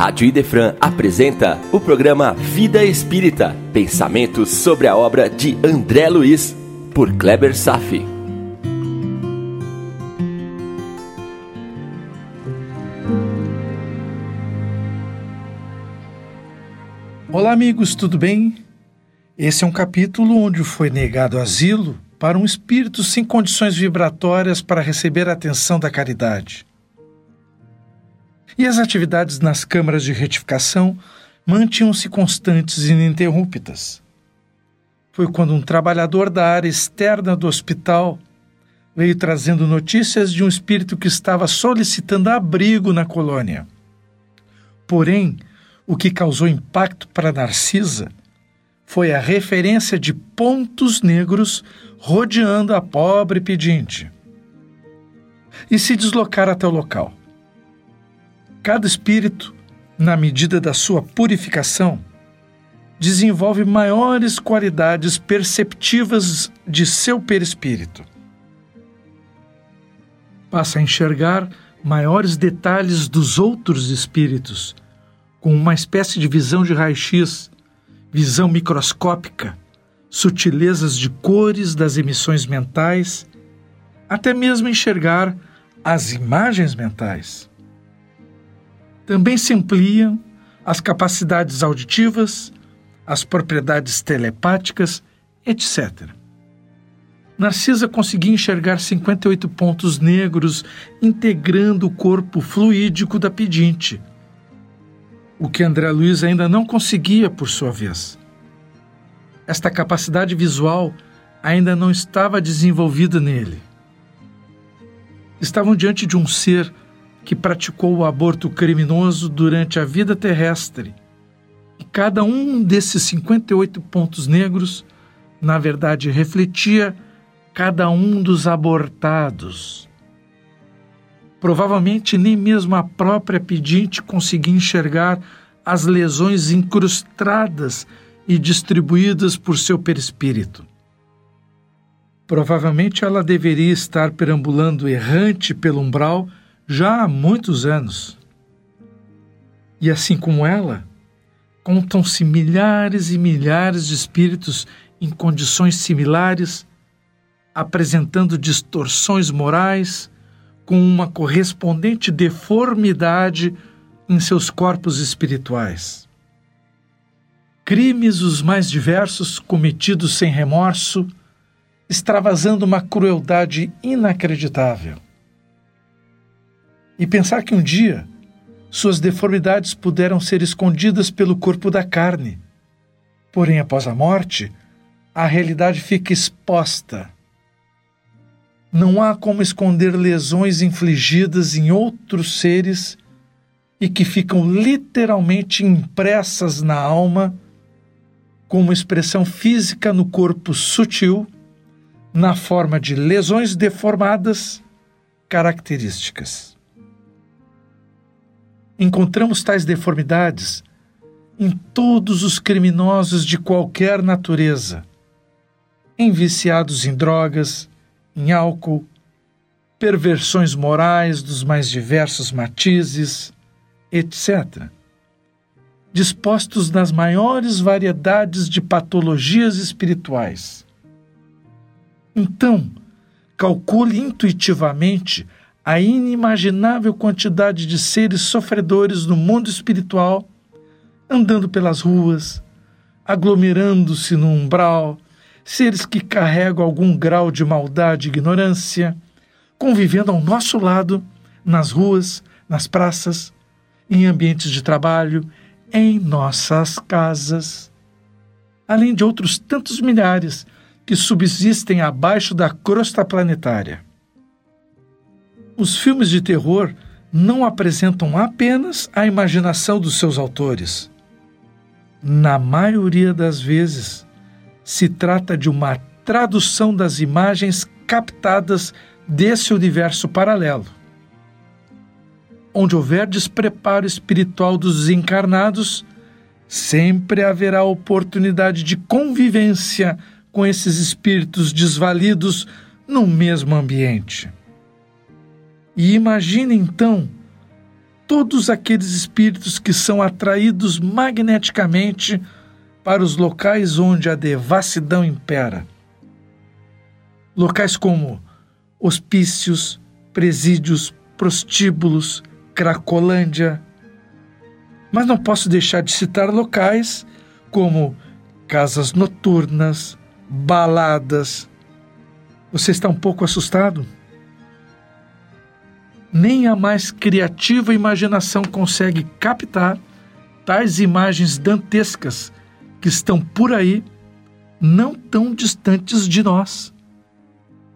Rádio Idefran apresenta o programa Vida Espírita, pensamentos sobre a obra de André Luiz, por Kleber Safi. Olá, amigos, tudo bem? Esse é um capítulo onde foi negado asilo para um espírito sem condições vibratórias para receber a atenção da caridade. E as atividades nas câmaras de retificação mantinham-se constantes e ininterruptas. Foi quando um trabalhador da área externa do hospital veio trazendo notícias de um espírito que estava solicitando abrigo na colônia. Porém, o que causou impacto para Narcisa foi a referência de pontos negros rodeando a pobre pedinte. E se deslocar até o local. Cada espírito, na medida da sua purificação, desenvolve maiores qualidades perceptivas de seu perispírito. Passa a enxergar maiores detalhes dos outros espíritos, com uma espécie de visão de raio-x, visão microscópica, sutilezas de cores das emissões mentais, até mesmo enxergar as imagens mentais. Também se ampliam as capacidades auditivas, as propriedades telepáticas, etc. Narcisa conseguia enxergar 58 pontos negros integrando o corpo fluídico da pedinte, o que André Luiz ainda não conseguia por sua vez. Esta capacidade visual ainda não estava desenvolvida nele. Estavam diante de um ser que praticou o aborto criminoso durante a vida terrestre. E cada um desses 58 pontos negros, na verdade, refletia cada um dos abortados. Provavelmente nem mesmo a própria pedinte conseguia enxergar as lesões incrustadas e distribuídas por seu perispírito. Provavelmente ela deveria estar perambulando errante pelo umbral já há muitos anos. E assim como ela, contam-se milhares e milhares de espíritos em condições similares, apresentando distorções morais com uma correspondente deformidade em seus corpos espirituais. Crimes os mais diversos cometidos sem remorso, extravasando uma crueldade inacreditável e pensar que um dia suas deformidades puderam ser escondidas pelo corpo da carne. Porém, após a morte, a realidade fica exposta. Não há como esconder lesões infligidas em outros seres e que ficam literalmente impressas na alma, como expressão física no corpo sutil, na forma de lesões deformadas características. Encontramos tais deformidades em todos os criminosos de qualquer natureza, em viciados em drogas, em álcool, perversões morais dos mais diversos matizes, etc. Dispostos nas maiores variedades de patologias espirituais. Então, calcule intuitivamente a inimaginável quantidade de seres sofredores no mundo espiritual, andando pelas ruas, aglomerando-se no umbral, seres que carregam algum grau de maldade e ignorância, convivendo ao nosso lado, nas ruas, nas praças, em ambientes de trabalho, em nossas casas, além de outros tantos milhares que subsistem abaixo da crosta planetária. Os filmes de terror não apresentam apenas a imaginação dos seus autores. Na maioria das vezes, se trata de uma tradução das imagens captadas desse universo paralelo. Onde houver despreparo espiritual dos encarnados, sempre haverá oportunidade de convivência com esses espíritos desvalidos no mesmo ambiente. E imagine então todos aqueles espíritos que são atraídos magneticamente para os locais onde a devassidão impera. Locais como hospícios, presídios, prostíbulos, Cracolândia. Mas não posso deixar de citar locais como casas noturnas, baladas. Você está um pouco assustado? Nem a mais criativa imaginação consegue captar tais imagens dantescas que estão por aí, não tão distantes de nós,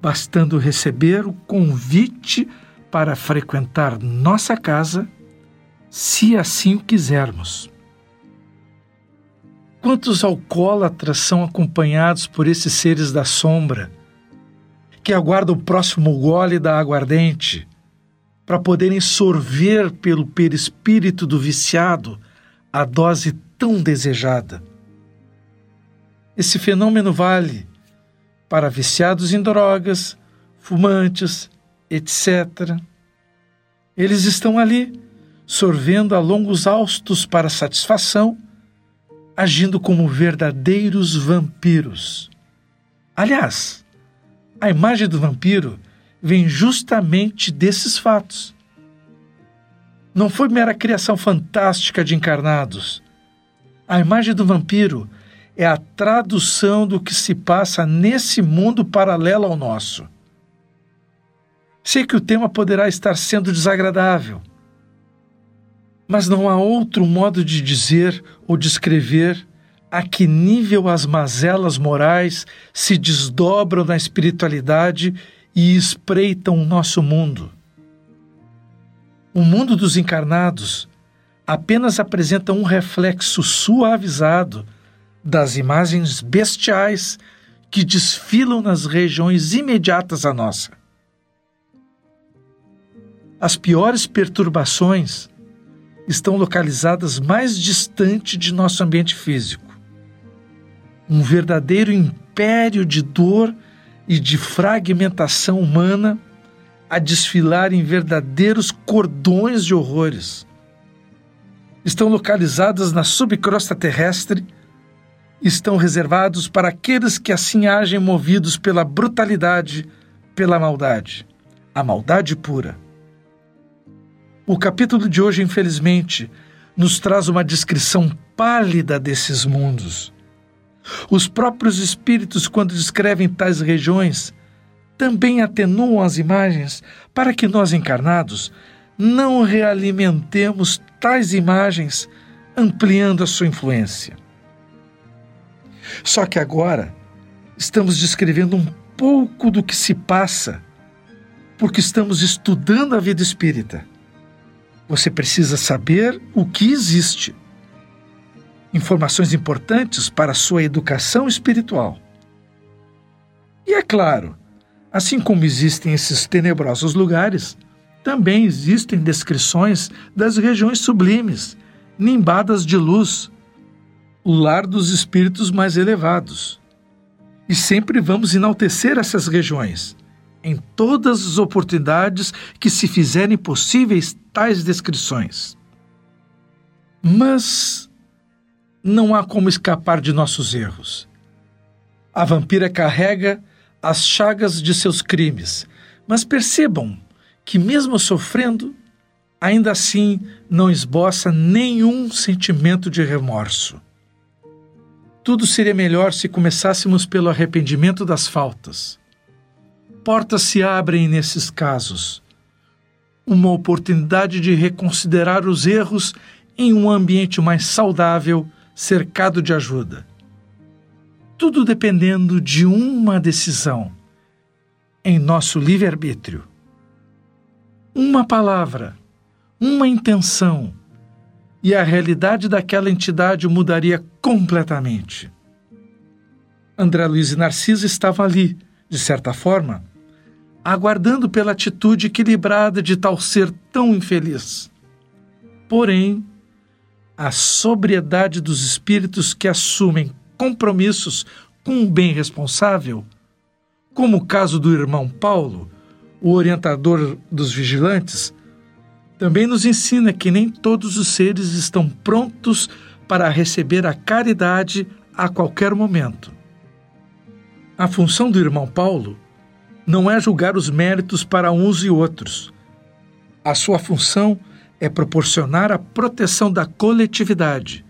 bastando receber o convite para frequentar nossa casa, se assim o quisermos. Quantos alcoólatras são acompanhados por esses seres da sombra, que aguardam o próximo gole da aguardente, para poderem sorver pelo perispírito do viciado a dose tão desejada? Esse fenômeno vale para viciados em drogas, fumantes, etc. Eles estão ali, sorvendo a longos austos para satisfação, agindo como verdadeiros vampiros. Aliás, a imagem do vampiro vem justamente desses fatos. Não foi mera criação fantástica de encarnados. A imagem do vampiro é a tradução do que se passa nesse mundo paralelo ao nosso. Sei que o tema poderá estar sendo desagradável, mas não há outro modo de dizer ou descrever a que nível as mazelas morais se desdobram na espiritualidade e espreitam o nosso mundo. O mundo dos encarnados apenas apresenta um reflexo suavizado das imagens bestiais que desfilam nas regiões imediatas à nossa. As piores perturbações estão localizadas mais distante de nosso ambiente físico. Um verdadeiro império de dor de fragmentação humana a desfilar em verdadeiros cordões de horrores. Estão localizadas na subcrosta terrestre estão reservados para aqueles que assim agem movidos pela brutalidade, pela maldade, a maldade pura. O capítulo de hoje, infelizmente, nos traz uma descrição pálida desses mundos. Os próprios espíritos, quando descrevem tais regiões, também atenuam as imagens para que nós encarnados não realimentemos tais imagens, ampliando a sua influência. Só que agora estamos descrevendo um pouco do que se passa, porque estamos estudando a vida espírita. Você precisa saber o que existe. Informações importantes para a sua educação espiritual. E é claro, assim como existem esses tenebrosos lugares, também existem descrições das regiões sublimes, nimbadas de luz, o lar dos espíritos mais elevados. E sempre vamos enaltecer essas regiões, em todas as oportunidades que se fizerem possíveis tais descrições. Mas não há como escapar de nossos erros. A vampira carrega as chagas de seus crimes, mas percebam que, mesmo sofrendo, ainda assim não esboça nenhum sentimento de remorso. Tudo seria melhor se começássemos pelo arrependimento das faltas. Portas se abrem nesses casos. Uma oportunidade de reconsiderar os erros em um ambiente mais saudável, cercado de ajuda. Tudo dependendo de uma decisão, em nosso livre-arbítrio. Uma palavra, uma intenção e a realidade daquela entidade mudaria completamente. André Luiz e Narciso estavam ali, de certa forma, aguardando pela atitude equilibrada de tal ser tão infeliz. Porém, a sobriedade dos espíritos que assumem compromissos com um bem responsável, como o caso do irmão Paulo, o orientador dos vigilantes, Também nos ensina que nem todos os seres estão prontos para receber a caridade a qualquer momento. A função do irmão Paulo não é julgar os méritos para uns e outros. A sua função é proporcionar a proteção da coletividade,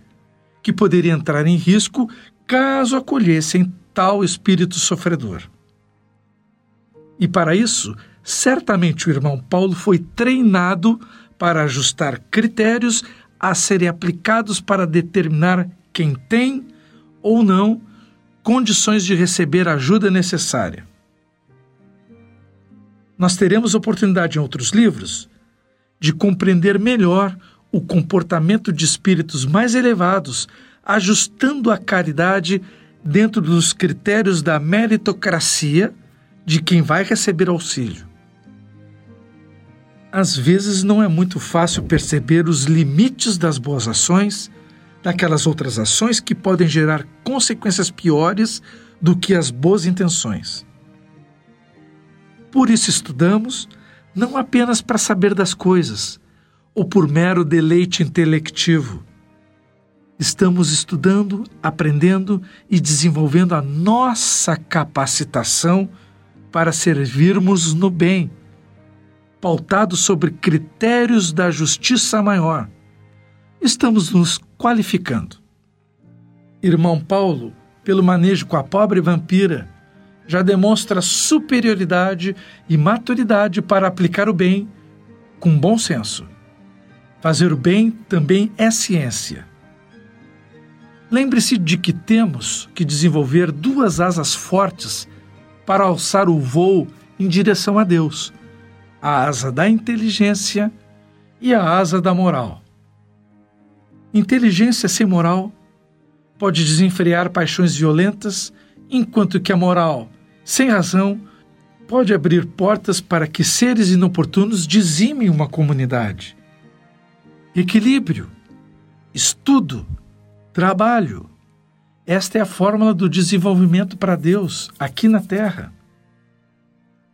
que poderia entrar em risco caso acolhessem tal espírito sofredor. E para isso, certamente o irmão Paulo foi treinado para ajustar critérios a serem aplicados para determinar quem tem ou não condições de receber a ajuda necessária. Nós teremos oportunidade em outros livros de compreender melhor o comportamento de espíritos mais elevados, ajustando a caridade dentro dos critérios da meritocracia de quem vai receber auxílio. Às vezes não é muito fácil perceber os limites das boas ações, daquelas outras ações que podem gerar consequências piores do que as boas intenções. Por isso estudamos, não apenas para saber das coisas, ou por mero deleite intelectivo. Estamos estudando, aprendendo e desenvolvendo a nossa capacitação para servirmos no bem, pautado sobre critérios da justiça maior. Estamos nos qualificando. Irmão Paulo, pelo manejo com a pobre vampira, já demonstra superioridade e maturidade para aplicar o bem com bom senso. Fazer o bem também é ciência. Lembre-se de que temos que desenvolver duas asas fortes para alçar o voo em direção a Deus: a asa da inteligência e a asa da moral. Inteligência sem moral pode desenfrear paixões violentas, enquanto que a moral sem razão, pode abrir portas para que seres inoportunos dizimem uma comunidade. Equilíbrio, estudo, trabalho. Esta é a fórmula do desenvolvimento para Deus aqui na Terra.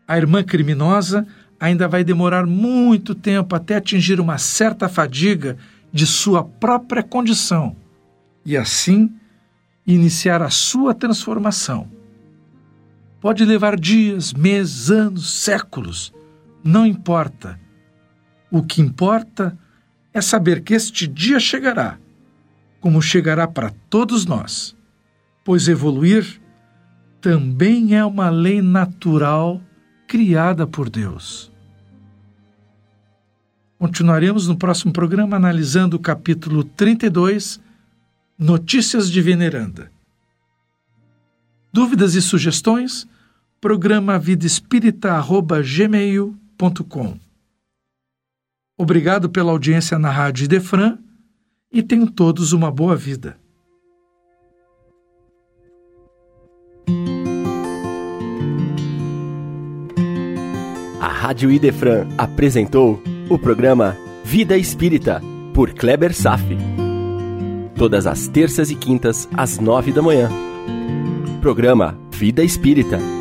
A irmã criminosa ainda vai demorar muito tempo até atingir uma certa fadiga de sua própria condição e, assim, iniciar a sua transformação Pode levar dias, meses, anos, séculos. Não importa. O que importa é saber que este dia chegará, como chegará para todos nós, pois evoluir também é uma lei natural criada por Deus. Continuaremos no próximo programa analisando o capítulo 32, Notícias de Veneranda. Dúvidas e sugestões? Programa vidaespírita.gmail.com Obrigado pela audiência na Rádio Idefran e tenham todos uma boa vida. A Rádio Idefran apresentou o programa Vida Espírita, por Kleber Safi. Todas as terças e quintas, às nove da manhã. Programa Vida Espírita